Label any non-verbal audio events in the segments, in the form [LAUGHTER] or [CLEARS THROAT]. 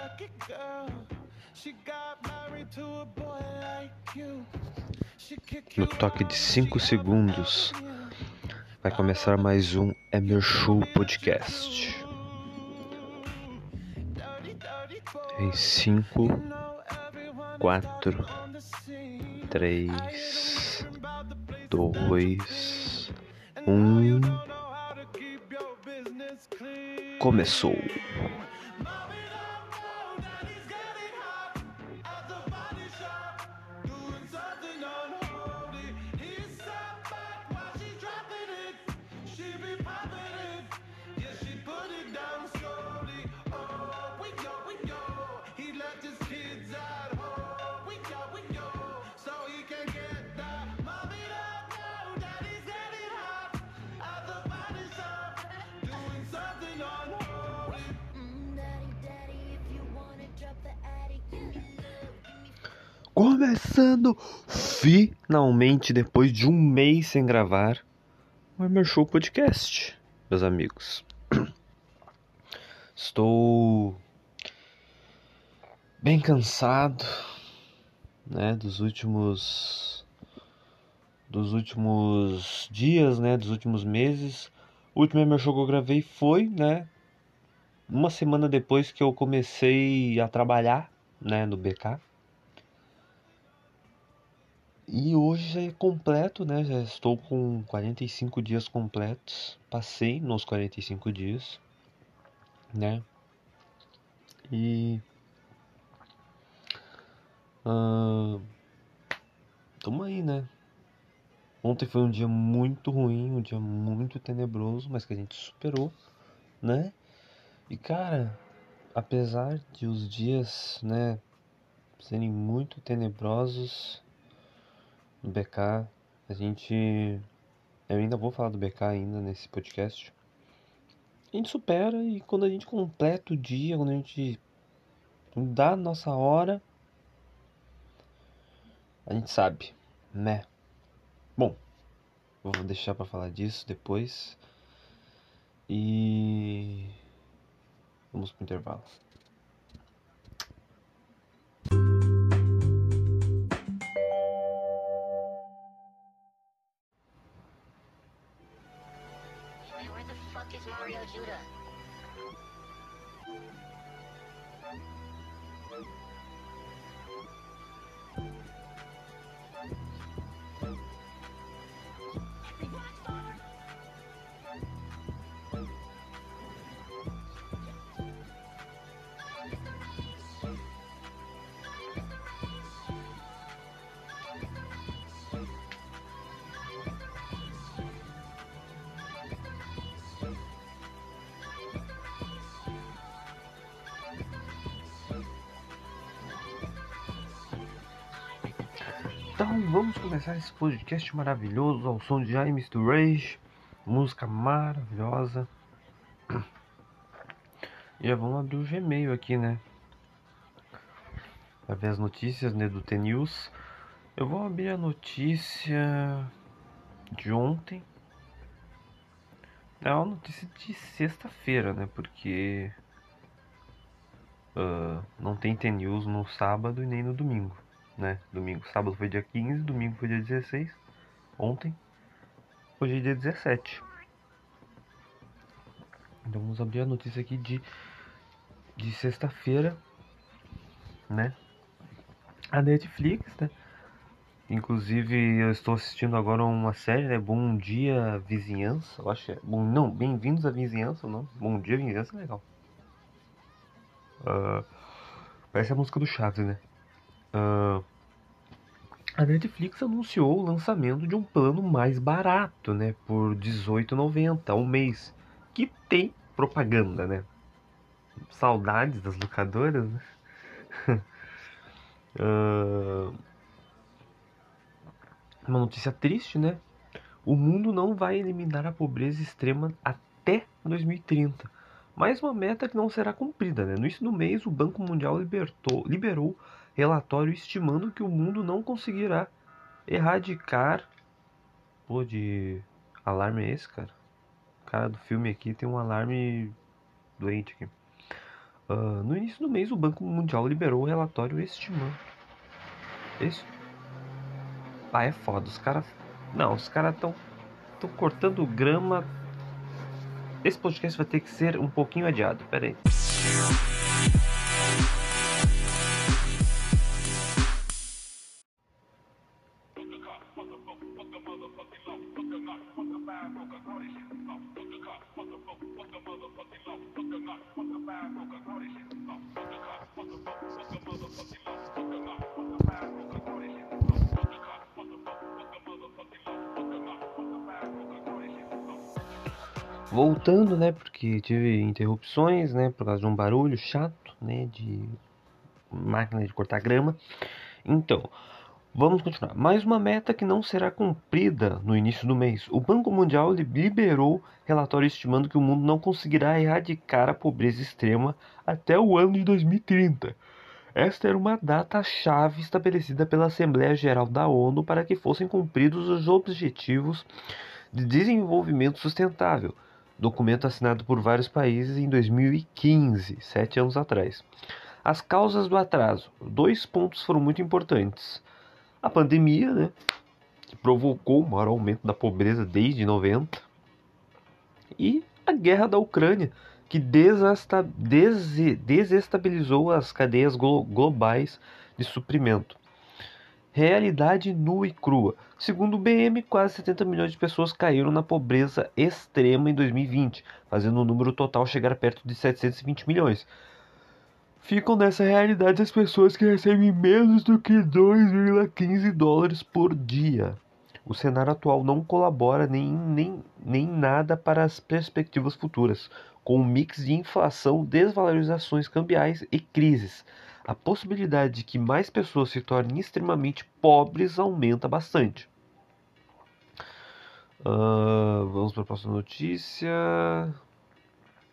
lucky girl. She got married to a boy like you. No toque de out, 5 she segundos, vai começar mais um Emer Show Podcast. Em 5, 4, 3, 2, 1. Começou! Começando finalmente depois de um mês sem gravar o Emer Show Podcast, meus amigos. [CLEARS THROAT] Estou bem cansado, né, dos últimos dos últimos dias, né, dos últimos meses. O último Emer Show que eu gravei foi, né, uma semana depois que eu comecei a trabalhar, né, no BK. E hoje já é completo, né? Já estou com 45 dias completos. Passei nos 45 dias, né? E. Uh, tamo aí, né? Ontem foi um dia muito ruim, um dia muito tenebroso, mas que a gente superou, né? E cara, apesar de os dias, né, serem muito tenebrosos, no BK. A gente. Eu ainda vou falar do BK ainda nesse podcast. A gente supera e quando a gente completa o dia, quando a gente dá a nossa hora, a gente sabe, né? Bom, vou deixar para falar disso depois. E vamos pro intervalo. Então vamos começar esse podcast maravilhoso ao som de James to Rage, música maravilhosa. E já vamos abrir o Gmail aqui, né? Pra ver as notícias né, do T-News. Eu vou abrir a notícia de ontem. É uma notícia de sexta-feira, né? Porque ah, não tem T-News no sábado e nem no domingo né? Domingo, sábado foi dia 15, domingo foi dia 16, ontem. Hoje é dia 17. Então vamos abrir a notícia aqui de, de sexta-feira, né? A Netflix, né? Inclusive eu estou assistindo agora uma série, né? Bom Dia Vizinhança. Eu acho que é. Bom, não, Bem-vindos à Vizinhança, não? Bom Dia Vizinhança legal. Ah, parece a música do Chaves, né? Ah, a Netflix anunciou o lançamento de um plano mais barato, né, por R$18,90 ao mês, que tem propaganda, né? Saudades das locadoras, né? [LAUGHS] Ah, uma notícia triste, né? O mundo não vai eliminar a pobreza extrema até 2030. Mais uma meta que não será cumprida, né? No início do mês, o Banco Mundial libertou, liberou relatório estimando que o mundo não conseguirá erradicar. Pô, de alarme é esse, cara? O cara do filme aqui tem um alarme doente aqui. Ah, no início do mês, o Banco Mundial liberou o relatório estimando. Esse. Ah, é foda. Os caras. Não, os caras estão tão cortando grama. Esse podcast vai ter que ser um pouquinho adiado. Pera aí. Voltando, né? Porque tive interrupções, né? Por causa de um barulho chato, né? De máquina de cortar grama. Então, vamos continuar. Mais uma meta que não será cumprida no início do mês. O Banco Mundial li- liberou relatório estimando que o mundo não conseguirá erradicar a pobreza extrema até o ano de 2030. Esta era uma data-chave estabelecida pela Assembleia Geral da ONU para que fossem cumpridos os objetivos de desenvolvimento sustentável, documento assinado por vários países em 2015, sete anos atrás. As causas do atraso. Dois pontos foram muito importantes. A pandemia, né, que provocou o maior aumento da pobreza desde 90, e a guerra da Ucrânia, que desesta- dese- desestabilizou as cadeias glo- globais de suprimento. Realidade nua e crua. Segundo o BM, quase 70 milhões de pessoas caíram na pobreza extrema em 2020, fazendo o número total chegar perto de 720 milhões. Ficam nessa realidade as pessoas que recebem menos do que 2,15 dólares por dia. O cenário atual não colabora nem, nem, nem nada para as perspectivas futuras, com um mix de inflação, desvalorizações cambiais e crises. A possibilidade de que mais pessoas se tornem extremamente pobres aumenta bastante. Ah, vamos para a próxima notícia.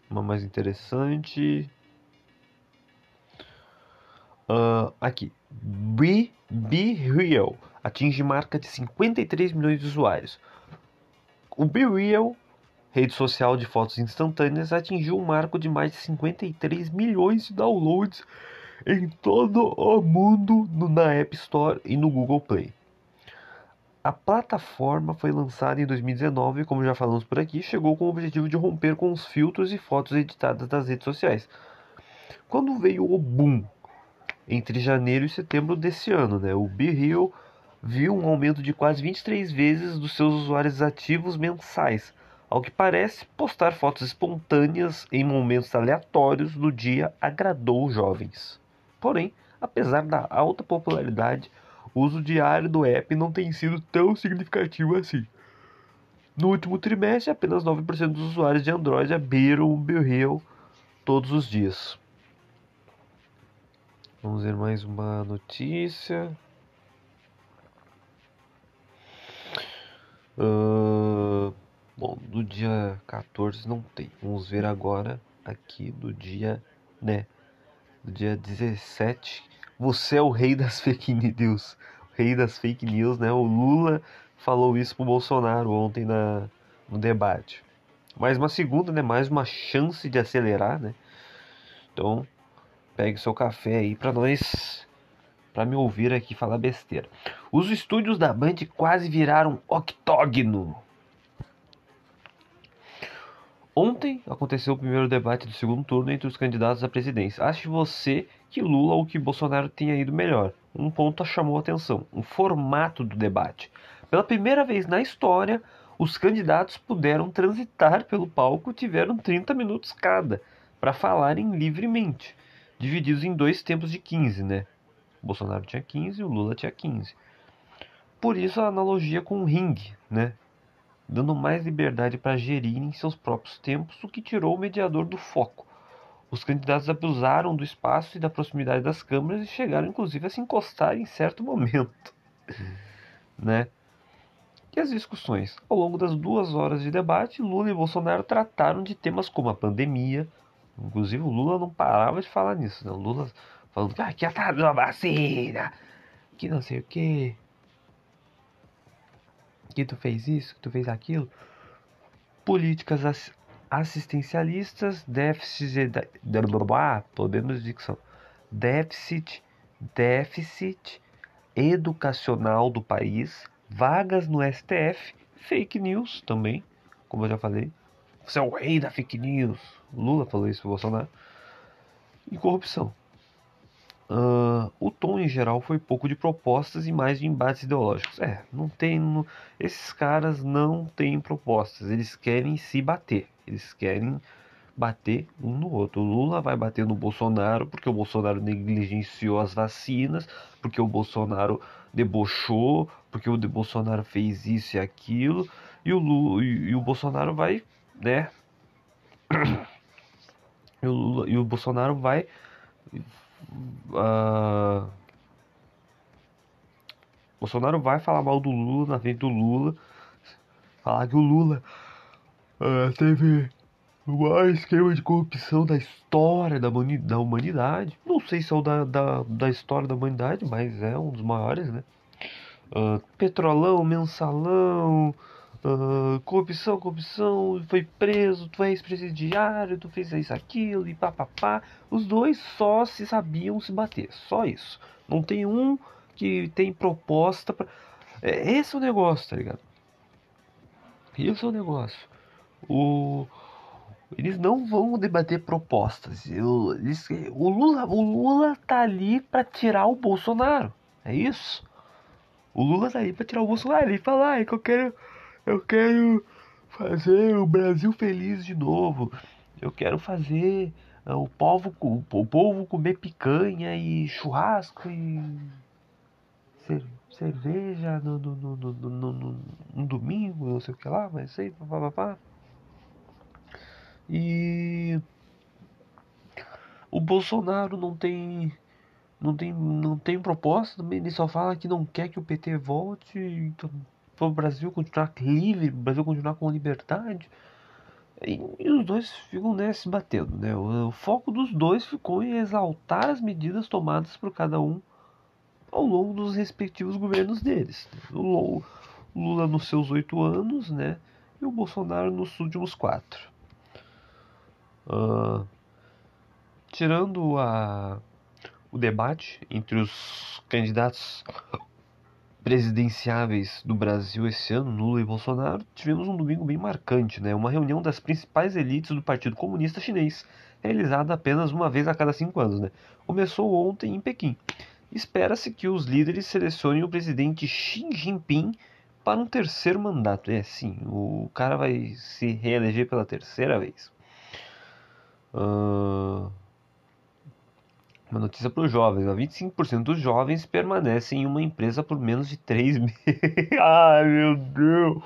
Uma mais interessante. Ah, aqui. Be, Be Real atinge marca de 53 milhões de usuários. O Be Real, rede social de fotos instantâneas, atingiu um marco de mais de 53 milhões de downloads em todo o mundo na App Store e no Google Play. A plataforma foi lançada em 2019 e, como já falamos por aqui, chegou com o objetivo de romper com os filtros e fotos editadas das redes sociais. Quando veio o boom entre janeiro e setembro desse ano, né, o BeReal viu um aumento de quase 23 vezes dos seus usuários ativos mensais. Ao que parece, postar fotos espontâneas em momentos aleatórios do dia agradou os jovens. Porém, apesar da alta popularidade, o uso diário do app não tem sido tão significativo assim. No último trimestre, apenas 9% dos usuários de Android abriram o BeReal todos os dias. Vamos ver mais uma notícia. Ah, bom, do dia 14 não tem. Vamos ver agora aqui do dia, né? Do dia 17. Você é o rei das [LAUGHS] fake news. O rei das fake news, né? O Lula falou isso pro Bolsonaro ontem na, no debate. Mais uma segunda, né? Mais uma chance de acelerar, né? Então, pegue seu café aí pra nós para me ouvir aqui falar besteira. Os estúdios da Band quase viraram octógono. Ontem aconteceu o primeiro debate do segundo turno entre os candidatos à presidência. Ache você que Lula ou que Bolsonaro tenha ido melhor? Um ponto chamou a atenção: o formato do debate. Pela primeira vez na história, os candidatos puderam transitar pelo palco e tiveram 30 minutos cada para falarem livremente, divididos em dois tempos de 15, né? O Bolsonaro tinha 15 e o Lula tinha 15. Por isso a analogia com o ringue, né? Dando mais liberdade para gerirem seus próprios tempos, o que tirou o mediador do foco. Os candidatos abusaram do espaço e da proximidade das câmeras e chegaram inclusive a se encostar em certo [LAUGHS] momento, né? E as discussões? Ao longo das duas horas de debate, Lula e Bolsonaro trataram de temas como a pandemia. Inclusive o Lula não parava de falar nisso, né? O Lula falando que aqui atrás da vacina, que não sei o que, que tu fez isso, que tu fez aquilo. Políticas, assistencialistas, déficit, ah, problemas de dicção, déficit, déficit educacional do país, vagas no STF, fake news também, como eu já falei. Você é o rei da fake news. Lula falou isso pro Bolsonaro. E corrupção. Uh, o tom em geral foi pouco de propostas e mais de embates ideológicos. É, não tem. Não, esses caras não têm propostas, eles querem se bater. Eles querem bater um no outro. O Lula vai bater no Bolsonaro porque o Bolsonaro negligenciou as vacinas, porque o Bolsonaro debochou, porque o Bolsonaro fez isso e aquilo, e o, Lula, e, e o Bolsonaro vai, né? [COUGHS] E o, Lula, e o Bolsonaro vai. Uh, Bolsonaro vai falar mal do Lula na frente do Lula, falar que o Lula uh, teve o maior esquema de corrupção da história da, da humanidade. Não sei se é o da, da, da história da humanidade, mas é um dos maiores, né? Uh, petrolão, mensalão, corrupção, corrupção, foi preso, tu é ex-presidiário, tu fez isso, aquilo e papapá. Os dois só se sabiam se bater, só isso. Não tem um que tem proposta pra... É, esse é o negócio, tá ligado? Esse é o negócio. O eles não vão debater propostas. Eu, eles, o, Lula, o Lula tá ali para tirar o Bolsonaro. É isso? O Lula tá ali para tirar o Bolsonaro e falar ah, que eu quero, eu quero fazer o Brasil feliz de novo. Eu quero fazer uh, o, povo, o, povo comer picanha e churrasco e cerveja no, no, no, no, no, no, domingo, não sei o que lá, mas sei, papapá. E o Bolsonaro não tem não tem não tem proposta ele só fala que não quer que o PT volte então, para o Brasil continuar livre, o Brasil continuar com liberdade. E, e os dois ficam né, se batendo, né? O, o, foco dos dois ficou em exaltar as medidas tomadas por cada um ao longo dos respectivos governos deles. O Lula nos seus oito anos, né? E o Bolsonaro nos últimos quatro. Uh, tirando a, o debate entre os candidatos presidenciáveis do Brasil esse ano, Lula e Bolsonaro, tivemos um domingo bem marcante, né? Uma reunião das principais elites do Partido Comunista Chinês, realizada apenas uma vez a cada cinco anos, né? Começou ontem em Pequim. Espera-se que os líderes selecionem o presidente Xi Jinping para um terceiro mandato. É, sim, o cara vai se reeleger pela terceira vez. Uh, uma notícia para os jovens: 25% dos jovens permanecem em uma empresa por menos de 3 [LAUGHS] meses. Ai meu Deus!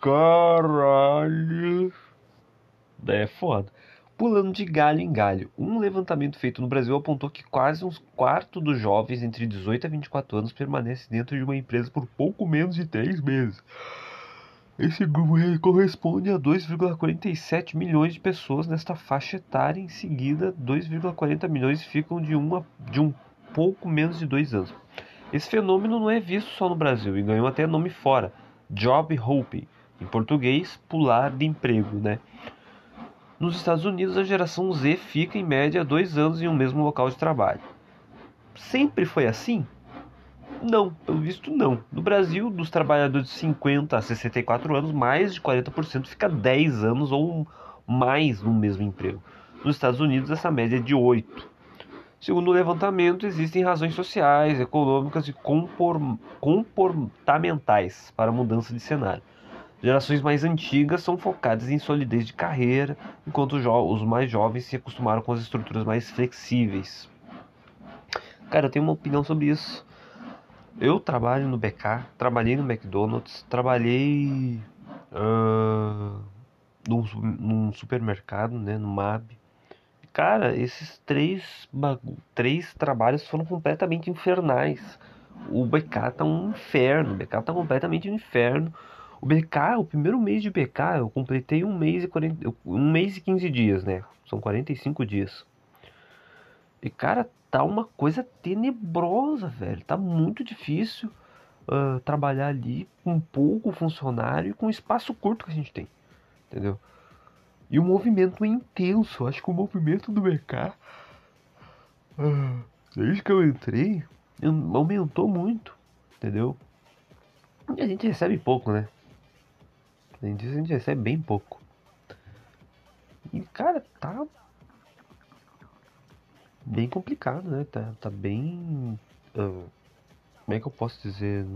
Caralho! É foda. Pulando de galho em galho, um levantamento feito no Brasil apontou que quase um quarto dos jovens entre 18 e 24 anos permanece dentro de uma empresa por pouco menos de 3 meses. Esse grupo corresponde a 2,47 milhões de pessoas nesta faixa etária. Em seguida, 2,40 milhões ficam de, uma, de um pouco menos de dois anos. Esse fenômeno não é visto só no Brasil e ganhou até nome fora: job hopping, em português, pular de emprego, né? Nos Estados Unidos, a geração Z fica em média dois anos em um mesmo local de trabalho. Sempre foi assim? Não, pelo visto não. No Brasil, dos trabalhadores de 50 a 64 anos, mais de 40% fica 10 anos ou mais no mesmo emprego. Nos Estados Unidos, essa média é de 8. Segundo o levantamento, existem razões sociais, econômicas e comportamentais para a mudança de cenário. Gerações mais antigas são focadas em solidez de carreira, enquanto os mais jovens se acostumaram com as estruturas mais flexíveis. Cara, eu tenho uma opinião sobre isso. Eu trabalho no BK, trabalhei no McDonald's, trabalhei uh, num, num, supermercado, né, no MAB. Cara, esses três, três trabalhos foram completamente infernais. O BK tá um inferno, o BK tá completamente um inferno. O BK, o primeiro mês de BK, eu completei um mês e 40, um mês e 15 dias, né? São 45 dias. E cara, tá uma coisa tenebrosa, velho. Tá muito difícil uh, trabalhar ali com pouco funcionário e com espaço curto que a gente tem. Entendeu? E o movimento é intenso. Acho que o movimento do BK, ah, desde que eu entrei, aumentou muito. Entendeu? E a gente recebe pouco, né? Além disso, a gente recebe bem pouco. E, cara, tá. Bem complicado, né? Tá, tá bem. ah, como é que eu posso dizer?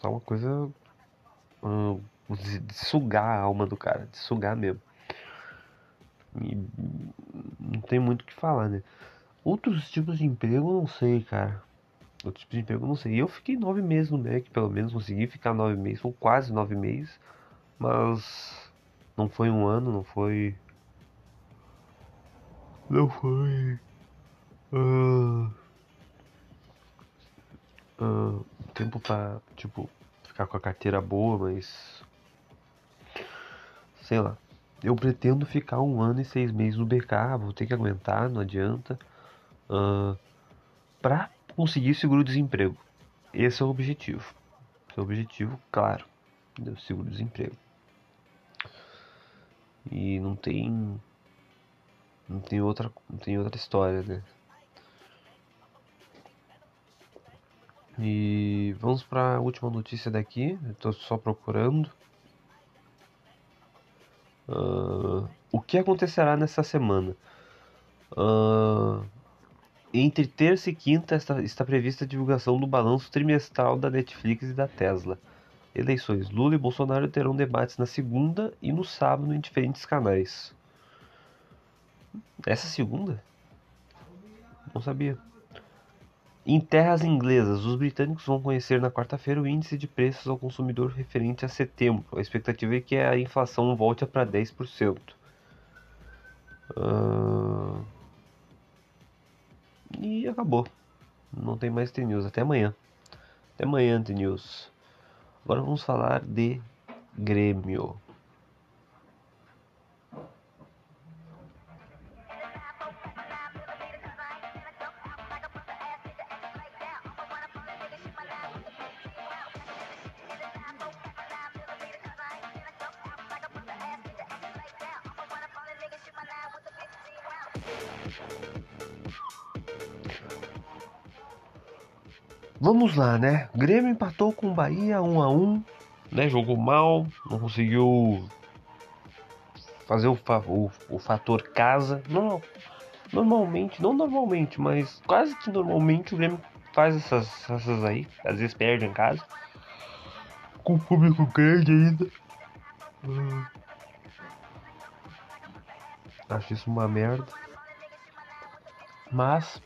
Tá uma coisa. ah, de, sugar a alma do cara, de sugar mesmo. E não tem muito o que falar, né? Outros tipos de emprego eu não sei, cara. Outros tipos de emprego eu não sei. Eu fiquei nove meses no Mac, pelo menos consegui ficar nove meses, ou quase nove meses. Mas não foi um ano, não foi. Não foi. ah, ah, tempo pra, tipo, ficar com a carteira boa, mas. Sei lá. Eu pretendo ficar um ano e seis meses no BK, vou ter que aguentar, não adianta. ah, pra conseguir seguro-desemprego. Esse é o objetivo. Esse é o objetivo, claro, do seguro-desemprego. E não tem. Não tem outra, não tem outra história, né? E vamos para a última notícia daqui. Tô só procurando. Ah, o que acontecerá nessa semana? Ah, entre terça e quinta está, está prevista a divulgação do balanço trimestral da Netflix e da Tesla. Eleições. Lula e Bolsonaro terão debates na segunda e no sábado em diferentes canais. Essa segunda? Não sabia. Em terras inglesas, os britânicos vão conhecer na quarta-feira o índice de preços ao consumidor referente a setembro. A expectativa é que a inflação volte para 10%. Ah, E acabou. Não tem mais T-News. Até amanhã. Até amanhã, T-News. Agora vamos falar de Grêmio. Vamos lá, né? Grêmio empatou com o Bahia 1 a 1 né? Jogou mal, não conseguiu fazer o, o, o fator casa. Não, normalmente, não normalmente, mas quase que normalmente o Grêmio faz essas, essas aí. Às vezes perde em casa. Com o público grande ainda. Hum. Acho isso uma merda. Mas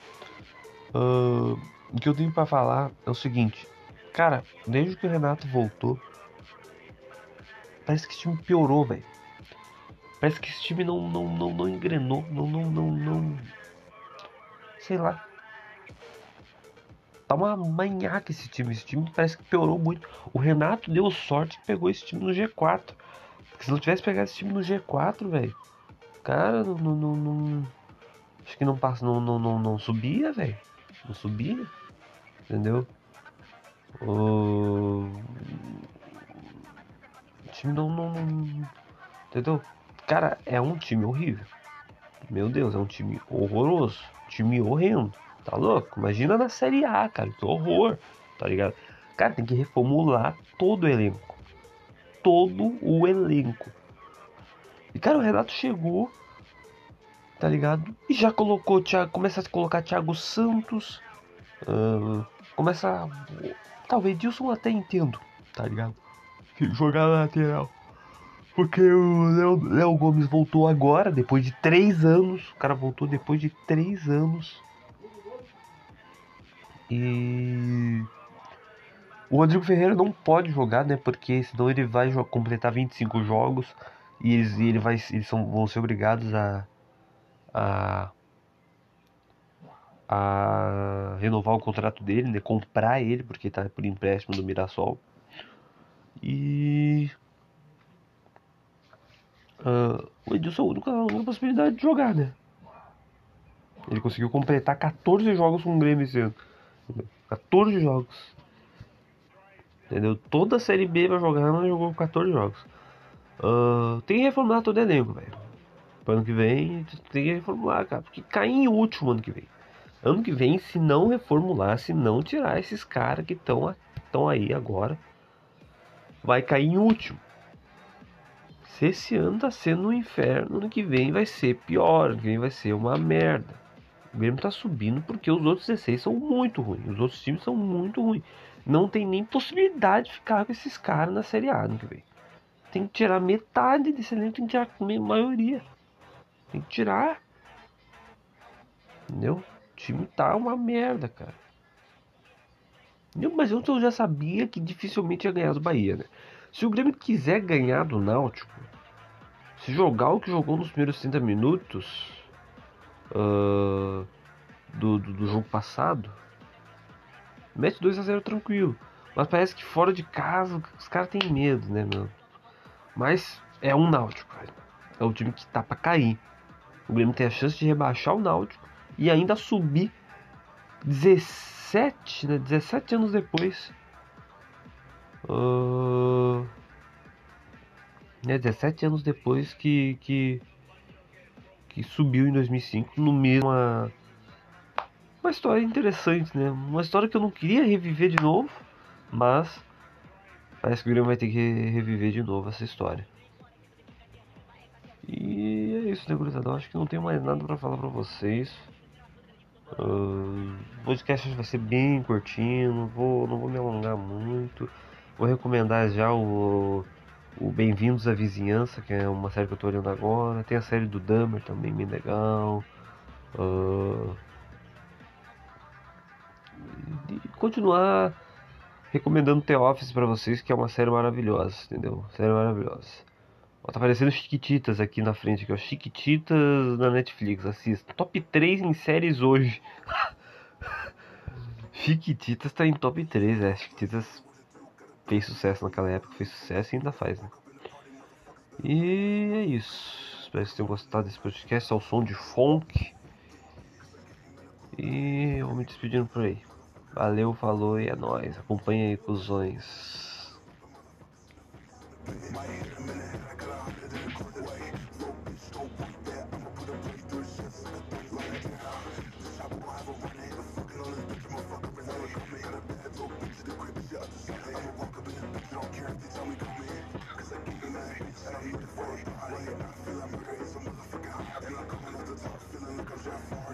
ah, o que eu tenho pra falar é o seguinte, cara, desde que o Renato voltou, parece que esse time piorou, velho. Parece que esse time não, não, não, não engrenou, não, não, não, não. Sei lá. Tá uma manhaca esse time. Esse time parece que piorou muito. O Renato deu sorte que pegou esse time no G4. Porque se não tivesse pegado esse time no G4, velho. Cara, não, não, não- Acho que não passa, não, não, não, não subia, velho. Não subia. Entendeu? O o time não, não, não- Entendeu? Cara, é um time horrível. Meu Deus, é um time horroroso. Time horrendo. Tá louco? Imagina na Série A, cara. Que horror. Tá ligado? Cara, tem que reformular todo o elenco. Todo o elenco. E, cara, o Renato chegou. Tá ligado? E já colocou. começa a colocar Thiago Santos. ah, começa. Talvez Dilson até entendo. Tá ligado? Jogar na lateral. Porque o Léo, Gomes voltou agora, depois de três anos. O cara voltou depois de três anos. E. O Rodrigo Ferreira não pode jogar, né? Porque senão ele vai completar 25 jogos. E eles, ele vai, eles são, vão ser obrigados a. a. a renovar o contrato dele, né? Comprar ele, porque tá por empréstimo do Mirassol. E. Ah, o Edilson é a única, a única possibilidade de jogar, né? Ele conseguiu completar 14 jogos com o Grêmio esse ano. 14 jogos. Entendeu? Toda a Série B vai jogar, mas jogou 14 jogos. Ah, tem que reformular todo o elenco, velho. Pro ano que vem tem que reformular, cara. Porque cai em último ano que vem. Ano que vem, se não reformular, se não tirar esses caras que estão aí agora, vai cair em último. Se esse ano tá sendo um inferno, ano que vem vai ser pior, ano que vem vai ser uma merda. O Grêmio tá subindo porque os outros 16 são muito ruins. Os outros times são muito ruins. Não tem nem possibilidade de ficar com esses caras na Série A ano que vem. Tem que tirar metade desse elenco, tem que tirar a maioria. Tem que tirar. Entendeu? Time tá uma merda, cara. Mas eu já sabia que dificilmente ia ganhar do Bahia, né? Se o Grêmio quiser ganhar do Náutico, se jogar o que jogou nos primeiros 30 minutos uh, do, do, do, jogo passado, mete 2 a 0 tranquilo. Mas parece que fora de casa os caras têm medo, né, meu? Mas é um Náutico, cara. É o time que tá pra cair. O Grêmio tem a chance de rebaixar o Náutico e ainda subir 17, né? 17 anos depois. Uh, né, 17 anos depois que, que, que subiu em 2005 no mesmo. Uma, história interessante, né? Uma história que eu não queria reviver de novo, mas parece que o Grêmio vai ter que reviver de novo essa história. E é isso, né, gurizada? Acho que não tenho mais nada para falar para vocês. Uh, o podcast vai ser bem curtinho, não vou, não vou me alongar muito. Vou recomendar já o, o Bem-vindos à Vizinhança, que é uma série que eu tô olhando agora. Tem a série do Dummer também, bem legal. Uh, continuar recomendando The Office para vocês, que é uma série maravilhosa, entendeu? Série maravilhosa. Tá aparecendo Chiquititas aqui na frente, aqui, ó. Chiquititas na Netflix, assista. Top 3 em séries hoje. [LAUGHS] Chiquititas tá em top 3, é. Chiquititas fez sucesso naquela época, fez sucesso e ainda faz, né? E é isso. Espero que vocês tenham gostado desse podcast. É o som de funk. E eu vou me despedindo por aí. Valeu, falou e é nóis. Acompanha aí, cuzões. Might hit a minute, I could